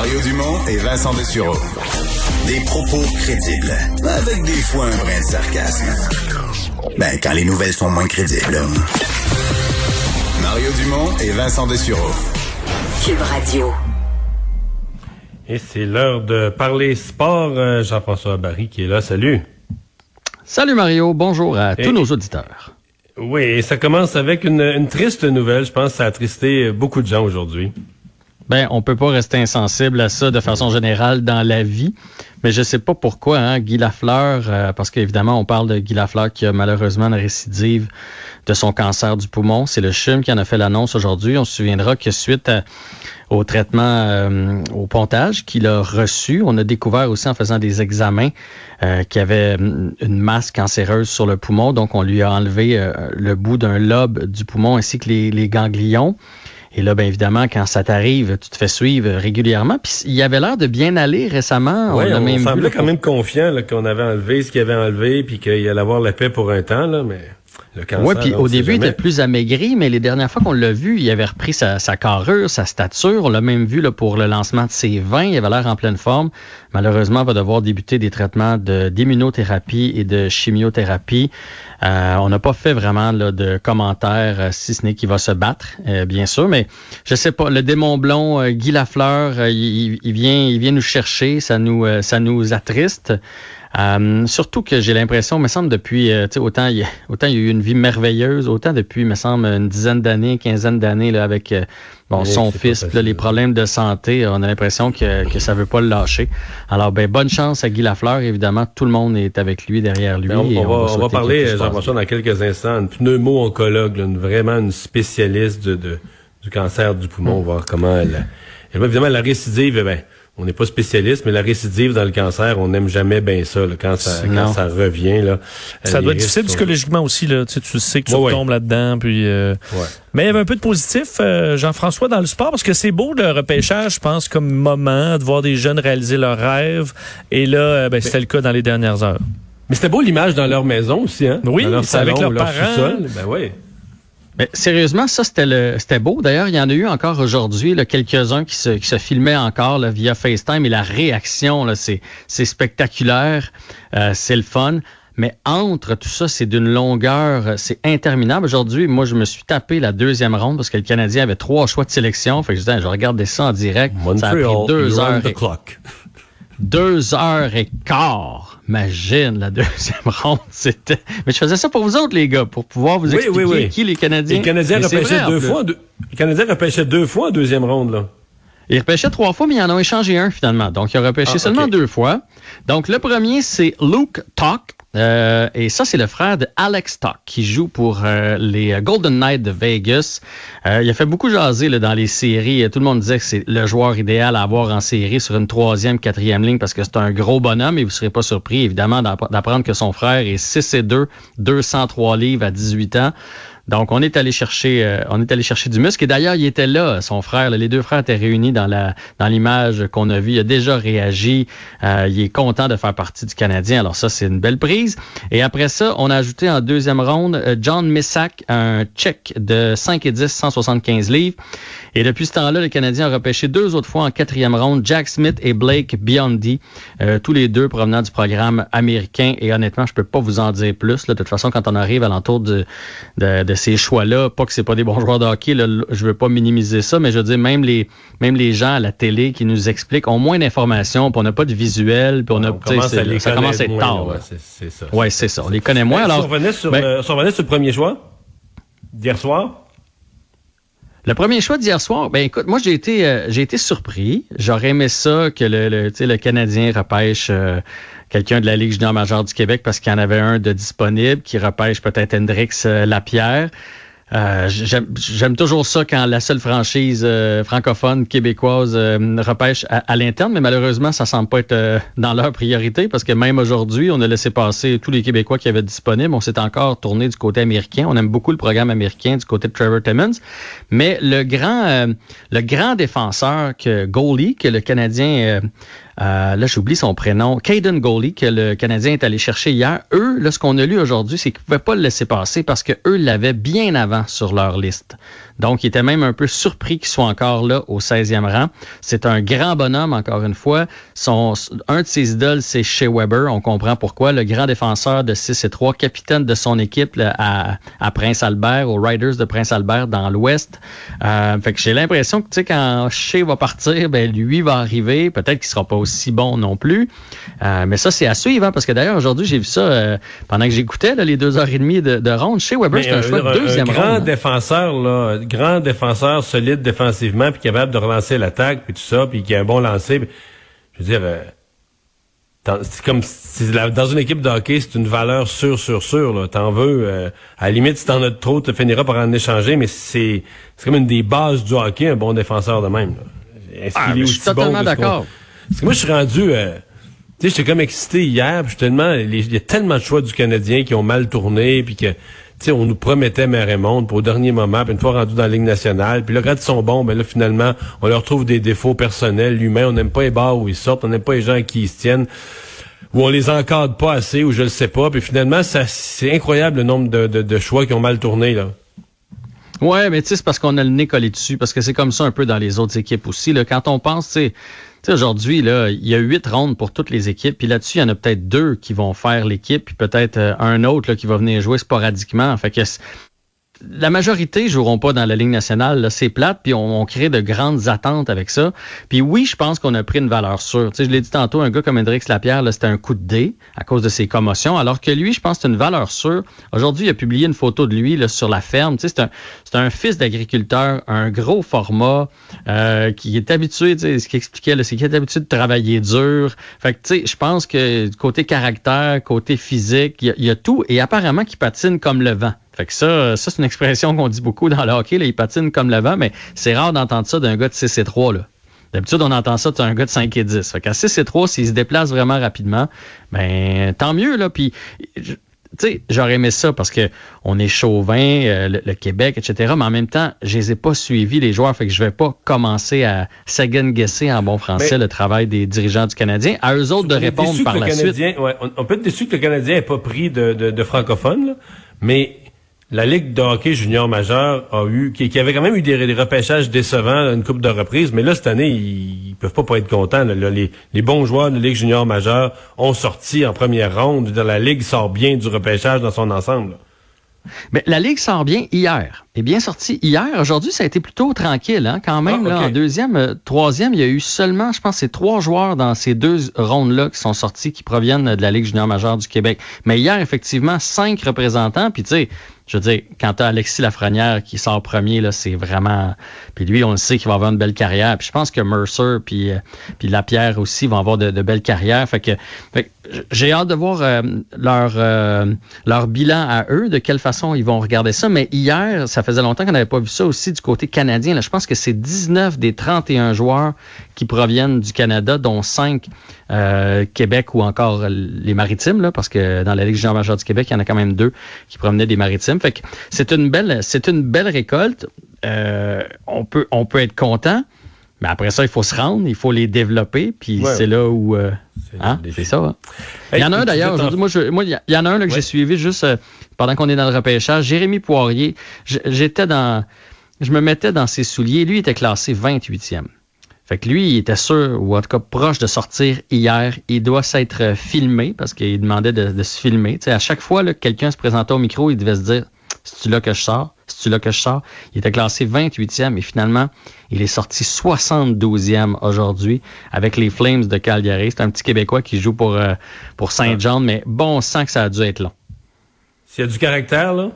Mario Dumont et Vincent Dessureau. Des propos crédibles, avec des fois un brin de sarcasme. Ben, quand les nouvelles sont moins crédibles. Mario Dumont et Vincent Dessureau. Cube Radio. Et c'est l'heure de parler sport. Euh, Jean-François Barry qui est là. Salut. Salut Mario. Bonjour à tous nos auditeurs. Oui, et ça commence avec une, une triste nouvelle. Je pense que ça a attristé beaucoup de gens aujourd'hui. Ben, on peut pas rester insensible à ça de façon générale dans la vie, mais je sais pas pourquoi, hein, Guy Lafleur, euh, parce qu'évidemment, on parle de Guy Lafleur qui a malheureusement une récidive de son cancer du poumon. C'est le CHUM qui en a fait l'annonce aujourd'hui. On se souviendra que suite au traitement euh, au pontage qu'il a reçu, on a découvert aussi en faisant des examens euh, qu'il y avait une masse cancéreuse sur le poumon. Donc, on lui a enlevé le bout d'un lobe du poumon ainsi que les ganglions. Et là, bien évidemment, quand ça t'arrive, tu te fais suivre régulièrement. Puis il avait l'air de bien aller récemment. Oui, on, semblait quand même confiant qu'on avait enlevé ce qu'il avait enlevé, puis qu'il allait avoir la paix pour un temps, là, mais... Oui, puis au début, il était plus amaigri, mais les dernières fois qu'on l'a vu, il avait repris sa, sa carrure, sa stature. On l'a même vu là, pour le lancement de ses vins. Il avait l'air en pleine forme. Malheureusement, il va devoir débuter des traitements d'immunothérapie et de chimiothérapie. Euh, on n'a pas fait vraiment là, de commentaires, euh, si ce n'est qu'il va se battre, euh, bien sûr. Mais je sais pas, le démon blond, Guy Lafleur, il, il, vient, il vient nous chercher. Ça nous, ça nous attriste. Euh, surtout que j'ai l'impression, me semble, depuis, euh, autant, il, autant il y a eu une vie merveilleuse, autant depuis, me semble, une dizaine d'années, quinzaine d'années, là, avec euh, bon, son fils, là, les problèmes de santé, on a l'impression que, que ça veut pas le lâcher. Alors, ben, bonne chance à Guy Lafleur, évidemment, tout le monde est avec lui, derrière lui. Ben, on, va, on, va, parler, Jean-François, dans quelques instants, une pneumo-oncologue, une, vraiment une spécialiste de, de, du cancer du poumon, mm. voir comment elle, elle, évidemment, la récidive, eh ben, on n'est pas spécialiste, mais la récidive dans le cancer, on n'aime jamais bien ça, quand, ça quand ça revient. Là, ça doit être difficile psychologiquement aussi. Là. Tu, sais, tu sais que tu tombes là-dedans. Puis, euh, Mais il y avait un peu de positif, euh, Jean-François, dans le sport, parce que c'est beau le repêchage, je pense, comme moment, de voir des jeunes réaliser leurs rêves. Et là, euh, ben, c'était le cas dans les dernières heures. Mais c'était beau l'image dans leur maison aussi, hein? Oui, c'est avec leurs parents. Ben oui. Mais sérieusement, ça c'était le c'était beau. D'ailleurs, il y en a eu encore aujourd'hui quelques-uns qui se, qui se filmaient encore là, via FaceTime et la réaction là, c'est c'est spectaculaire, euh, c'est le fun. Mais entre tout ça, c'est d'une longueur, c'est interminable. Aujourd'hui, moi, je me suis tapé la deuxième ronde parce que le Canadien avait trois choix de sélection. Fait que je disais, je regardais ça en direct. ça a pris deux heures. Deux heures et quart. Imagine la deuxième ronde, c'était. Mais je faisais ça pour vous autres, les gars, pour pouvoir vous expliquer qui les Canadiens. Les Canadiens repêchaient deux fois. Les Canadiens repêchaient deux fois en deuxième ronde, là. Ils repêchaient trois fois, mais ils en ont échangé un finalement. Donc, ils ont repêché ah, seulement deux fois. Donc, le premier, c'est Luke Talk. Euh, et ça, c'est le frère de Alex Talk qui joue pour euh, les Golden Knights de Vegas. Euh, il a fait beaucoup jaser là, dans les séries. Tout le monde disait que c'est le joueur idéal à avoir en série sur une troisième, quatrième ligne parce que c'est un gros bonhomme et vous serez pas surpris, évidemment, d'apprendre que son frère est 6 et 2, 203 livres à 18 ans. Donc, on est allé chercher, euh, on est allé chercher du muscle. Et d'ailleurs, il était là, son frère. les deux frères étaient réunis dans la dans l'image qu'on a vue. Il a déjà réagi. Euh, il est content de faire partie du Canadien. Alors ça, c'est une belle prise. Et après ça, on a ajouté en deuxième ronde euh, John Missack, un Tchèque de 5 et 10, 175 livres. Et depuis ce temps-là, le Canadien a repêché deux autres fois en quatrième ronde Jack Smith et Blake Biondi, tous les deux provenant du programme américain. Et honnêtement, je peux pas vous en dire plus. De toute façon, quand on arrive à l'entour de ces choix-là. Pas que c'est pas des bons joueurs de hockey, là, je veux pas minimiser ça, mais je veux dire, même les, même les gens à la télé qui nous expliquent ont moins d'informations, puis on n'a pas de visuel, puis on a, ça commence à être tard. Ouais, c'est ça. Ouais, c'est ça. On les connaît moins. alors, si on revenait sur, ben euh, sur le premier choix, d'hier soir, le premier choix d'hier soir, ben écoute, moi j'ai été euh, j'ai été surpris. J'aurais aimé ça que le, le, le Canadien repêche euh, quelqu'un de la Ligue junior majeure du Québec parce qu'il y en avait un de disponible qui repêche peut-être Hendrix euh, Lapierre. Euh, J'aime toujours ça quand la seule franchise euh, francophone québécoise euh, repêche à, l'interne, mais malheureusement, ça semble pas être dans leur priorité parce que même aujourd'hui, on a laissé passer tous les Québécois qui avaient disponibles. On s'est encore tourné du côté américain. On aime beaucoup le programme américain du côté de Trevor Timmons, mais le grand, le grand défenseur que goalie que le Canadien euh, là j'oublie son prénom, Caden Goalie, que le Canadien est allé chercher hier. Eux, là, ce qu'on a lu aujourd'hui, c'est qu'ils ne pouvaient pas le laisser passer parce que eux l'avaient bien avant sur leur liste. Donc, ils étaient même un peu surpris qu'il soit encore là au 16e rang. C'est un grand bonhomme, encore une fois. Son, un de ses idoles, c'est Shea Weber. On comprend pourquoi. Le grand défenseur de 6 et 3, capitaine de son équipe à, à, Prince Albert, aux Riders de Prince Albert dans l'Ouest. Euh, fait que j'ai l'impression que, tu sais, quand Shea va partir, ben, lui va arriver. Peut-être qu'il sera pas aussi bon non plus. Euh, mais ça, c'est à suivre, hein, parce que d'ailleurs, aujourd'hui, j'ai vu ça euh, pendant que j'écoutais les deux heures et demie de, de ronde. Shea Weber, c'est un choix de deuxième un grand défenseur, là, grand défenseur solide défensivement, puis capable de relancer l'attaque, puis tout ça, puis qui a un bon lancer. je veux dire, euh, c'est comme dans une équipe de hockey, c'est une valeur sûre, sûre, sûre. T'en veux, euh, à la limite, si t'en as trop, tu finiras par en échanger, mais c'est comme une des bases du hockey, un bon défenseur de même. Ah, je suis totalement d'accord. Parce que moi, je suis rendu... Euh, tu sais, j'étais comme excité hier, puis tellement... Il y a tellement de choix du Canadien qui ont mal tourné, puis que on nous promettait mer et monde pour au dernier moment, puis une fois rendu dans la Ligue nationale, puis là, quand ils sont bons, ben là, finalement, on leur trouve des défauts personnels, humains, on n'aime pas les bars où ils sortent, on n'aime pas les gens à qui ils se tiennent, ou on les encadre pas assez, ou je le sais pas, puis finalement, ça, c'est incroyable le nombre de, de, choix qui ont mal tourné, là. Ouais, mais tu sais, c'est parce qu'on a le nez collé dessus, parce que c'est comme ça un peu dans les autres équipes aussi. Là. Quand on pense, tu sais, sais, aujourd'hui, là, il y a huit rondes pour toutes les équipes. Puis là-dessus, il y en a peut-être deux qui vont faire l'équipe, puis peut-être euh, un autre là, qui va venir jouer sporadiquement. Fait que la majorité joueront pas dans la Ligue nationale. C'est plate, puis on, crée de grandes attentes avec ça. Puis oui, je pense qu'on a pris une valeur sûre. Tu sais, je l'ai dit tantôt, un gars comme Hendrix Lapierre, c'était un coup de dé à cause de ses commotions, alors que lui, je pense que c'est une valeur sûre. Aujourd'hui, il a publié une photo de lui là, sur la ferme. C'est un, c'est un fils d'agriculteur, un gros format, euh, qui est habitué, tu sais, ce qu'il expliquait, c'est qu'il est habitué de travailler dur. Fait que, tu sais, je pense que côté caractère, côté physique, il y, a tout, et apparemment qu'il patine comme le vent. Fait que ça, ça c'est une expression qu'on dit beaucoup dans le hockey. Il patine comme le vent, mais c'est rare d'entendre ça d'un gars de 6 et 3. Là. D'habitude, on entend ça d'un gars de 5 et 10. Fait qu'à 6 et 3, s'il se déplace vraiment rapidement, ben tant mieux. Là. Puis, tu sais, j'aurais aimé ça parce que on est chauvin, euh, le, Québec, etc. Mais en même temps, je les ai pas suivis, les joueurs. Fait que je vais pas commencer à second-guesser en bon français le travail des dirigeants du Canadien. À eux autres de répondre par la suite. Ouais, on, peut être déçu que le Canadien n'ait pas pris de, de, de francophones, mais la Ligue de hockey junior majeur a eu, qui, avait quand même eu des, repêchages décevants une coupe de reprises, mais là, cette année, ils, peuvent pas, pas être contents. les, bons joueurs de la Ligue junior majeure ont sorti en première ronde. La Ligue sort bien du repêchage dans son ensemble. Mais la Ligue sort bien hier. Est bien sortie hier. Aujourd'hui, ça a été plutôt tranquille, hein, quand même. Ah, en deuxième, euh, troisième, il y a eu seulement, je pense, c'est trois joueurs dans ces deux rondes-là qui sont sortis qui proviennent de la Ligue junior majeure du Québec. Mais hier, effectivement, cinq représentants. Puis tu sais, je veux dire, quand tu as Alexis Lafrenière qui sort premier, là, c'est vraiment. Puis lui, on le sait qu'il va avoir une belle carrière. Puis je pense que Mercer puis, euh, puis Lapierre aussi vont avoir de, belles carrières. Fait que, j'ai hâte de voir euh, leur, euh, leur bilan à eux, de quelle façon ils vont regarder ça. Mais hier, ça faisait longtemps qu'on n'avait pas vu ça aussi du côté canadien. Là, je pense que c'est 19 des 31 joueurs qui proviennent du Canada, dont 5 Québec ou encore les maritimes, là, parce que dans la Ligue junior majeure du Québec, il y en a quand même deux qui provenaient des maritimes. Fait que c'est une belle, c'est une belle récolte. Euh, on peut, on peut être content. Mais après ça, il faut se rendre, il faut les développer, puis c'est là où... Euh, hein? C'est ça. Hein? il y en a un d'ailleurs, aujourd'hui, moi, moi, il y en a un là, que j'ai suivi juste euh, pendant qu'on est dans le repêchage. Jérémy Poirier, j'étais dans... Je me mettais dans ses souliers. Lui, il était classé 28e. Fait que lui, il était sûr, ou en tout cas proche de sortir hier. Il doit s'être filmé parce qu'il demandait de, se filmer. à chaque fois que quelqu'un se présentait au micro, il devait se dire c'est-tu là que je sors? C'est-tu là que je sors? Il était classé 28e et finalement, il est sorti 72e aujourd'hui avec les Flames de Calgary. C'est un petit Québécois qui joue pour, euh, pour Saint-Jean, mais bon, on que ça a dû être long. S'il y a du caractère, là,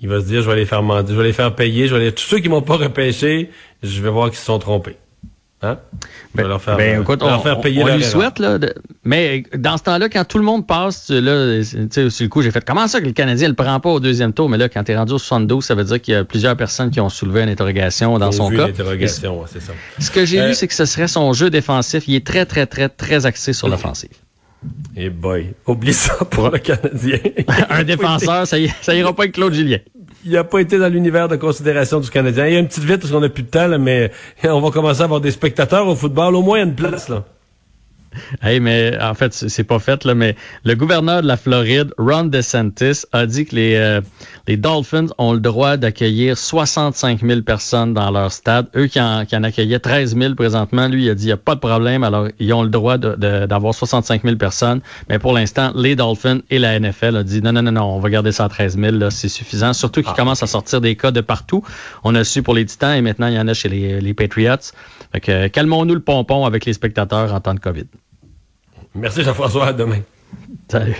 il va se dire, je vais les faire je vais les faire payer, je vais les... tous ceux qui m'ont pas repêché, je vais voir qu'ils se sont trompés. Hein? Ben, leur faire, ben, écoute, on, faire payer on, lui souhaite, là, mais dans ce temps-là, quand tout le monde passe, là, sur le coup, j'ai fait comment ça que le Canadien ne le prend pas au deuxième tour, mais là, quand tu es rendu au 72, ça veut dire qu'il y a plusieurs personnes qui ont soulevé une interrogation dans son cas. Interrogation, c'est ça. Ce que j'ai lu, euh, c'est que ce serait son jeu défensif. Il est très, très, très, très axé sur l'offensive. Et eh boy, oublie ça pour le Canadien. Un défenseur, ça, ça ira pas avec Claude Julien il n'a pas été dans l'univers de considération du Canadien. Il y a une petite vite parce qu'on n'a plus de temps, mais on va commencer à avoir des spectateurs au football. Au moins, il y a une place. Là. Hey, mais en fait, c'est pas fait, là, mais le gouverneur de la Floride, Ron DeSantis, a dit que les, euh, les Dolphins ont le droit d'accueillir 65 000 personnes dans leur stade. Eux qui en, qui en accueillaient 13 000 présentement, lui, il a dit il n'y a pas de problème. Alors, ils ont le droit d'avoir 65 000 personnes. Mais pour l'instant, les Dolphins et la NFL ont dit non, non, non, non, on va garder ça à 13 000. C'est suffisant. Surtout qu'ils ah. commencent à sortir des cas de partout. On a su pour les Titans et maintenant, il y en a chez les, les Patriots. Fait que, calmons-nous le pompon avec les spectateurs en temps de COVID. Merci Jean-François, à demain. Salut.